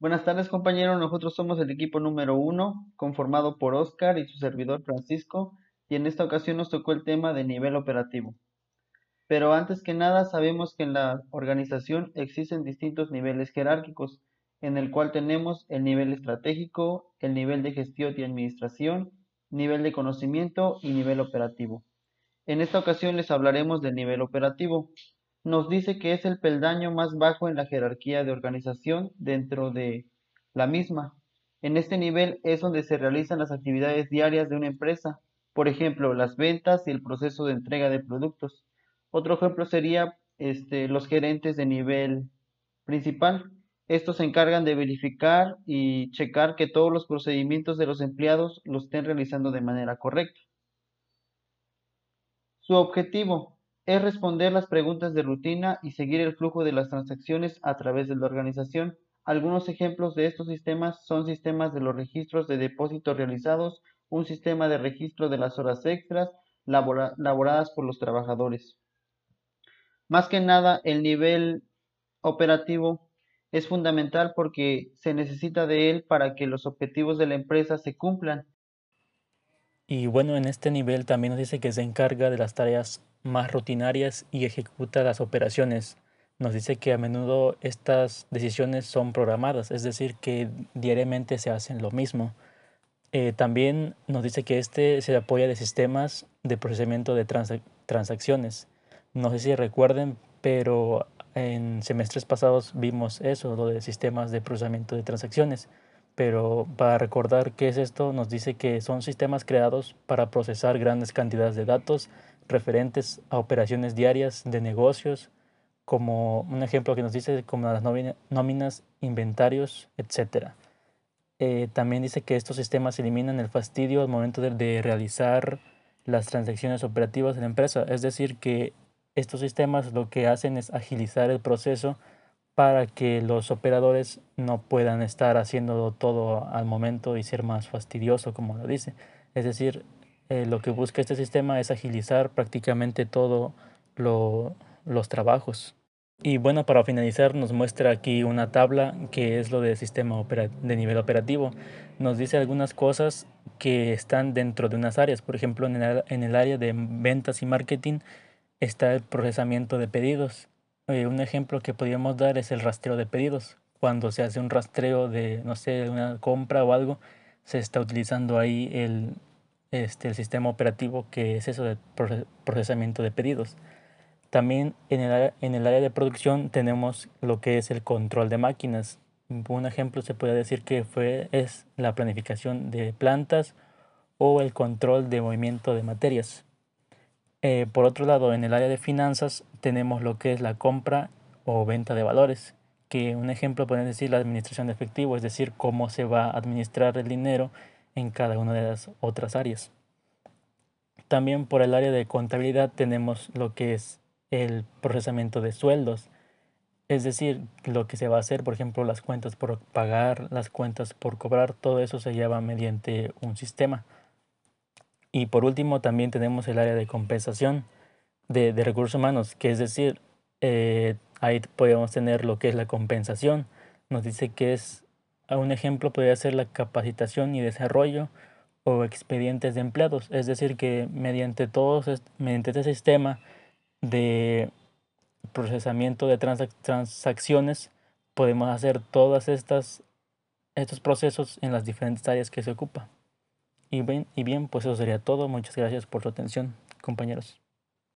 Buenas tardes, compañeros. Nosotros somos el equipo número uno, conformado por Oscar y su servidor Francisco, y en esta ocasión nos tocó el tema de nivel operativo. Pero antes que nada, sabemos que en la organización existen distintos niveles jerárquicos, en el cual tenemos el nivel estratégico, el nivel de gestión y administración, nivel de conocimiento y nivel operativo. En esta ocasión les hablaremos del nivel operativo nos dice que es el peldaño más bajo en la jerarquía de organización dentro de la misma. En este nivel es donde se realizan las actividades diarias de una empresa, por ejemplo, las ventas y el proceso de entrega de productos. Otro ejemplo sería este, los gerentes de nivel principal. Estos se encargan de verificar y checar que todos los procedimientos de los empleados los estén realizando de manera correcta. Su objetivo, es responder las preguntas de rutina y seguir el flujo de las transacciones a través de la organización. Algunos ejemplos de estos sistemas son sistemas de los registros de depósitos realizados, un sistema de registro de las horas extras laboradas por los trabajadores. Más que nada, el nivel operativo es fundamental porque se necesita de él para que los objetivos de la empresa se cumplan. Y bueno, en este nivel también nos dice que se encarga de las tareas más rutinarias y ejecuta las operaciones. Nos dice que a menudo estas decisiones son programadas, es decir, que diariamente se hacen lo mismo. Eh, también nos dice que este se apoya de sistemas de procesamiento de transacciones. No sé si recuerden, pero en semestres pasados vimos eso, lo de sistemas de procesamiento de transacciones. Pero para recordar qué es esto, nos dice que son sistemas creados para procesar grandes cantidades de datos referentes a operaciones diarias de negocios, como un ejemplo que nos dice como las nóminas, inventarios, etc. Eh, también dice que estos sistemas eliminan el fastidio al momento de, realizar las transacciones operativas de la empresa. Es decir, que estos sistemas lo que hacen es agilizar el proceso para que los operadores no puedan estar haciendo todo al momento y ser más fastidioso, como lo dice. Es decir, eh, lo que busca este sistema es agilizar prácticamente todos los trabajos. Y bueno, para finalizar nos muestra aquí una tabla que es lo del sistema de nivel operativo. Nos dice algunas cosas que están dentro de unas áreas. Por ejemplo, en el área de ventas y marketing está el procesamiento de pedidos. Eh, un ejemplo que podríamos dar es el rastreo de pedidos. Cuando se hace un rastreo de, no sé, una compra o algo, se está utilizando ahí el, este, el sistema operativo que es eso de procesamiento de pedidos. También en el, en el área de producción tenemos lo que es el control de máquinas. Un ejemplo se puede decir que fue, es la planificación de plantas o el control de movimiento de materias. Eh, por otro lado, en el área de finanzas tenemos lo que es la compra o venta de valores, que un ejemplo puede decir la administración de efectivo, es decir, cómo se va a administrar el dinero en cada una de las otras áreas. También por el área de contabilidad tenemos lo que es el procesamiento de sueldos, es decir, lo que se va a hacer, por ejemplo, las cuentas por pagar, las cuentas por cobrar, todo eso se lleva mediante un sistema. Y por último, también tenemos el área de compensación de, recursos humanos, que es decir, eh, ahí podemos tener lo que es la compensación. Nos dice que es un ejemplo podría ser la capacitación y desarrollo o expedientes de empleados, es decir, que mediante todos mediante este sistema de procesamiento de transacciones podemos hacer todas estas estos procesos en las diferentes áreas que se ocupa. Y bien, y bien, pues eso sería todo. Muchas gracias por su atención, compañeros.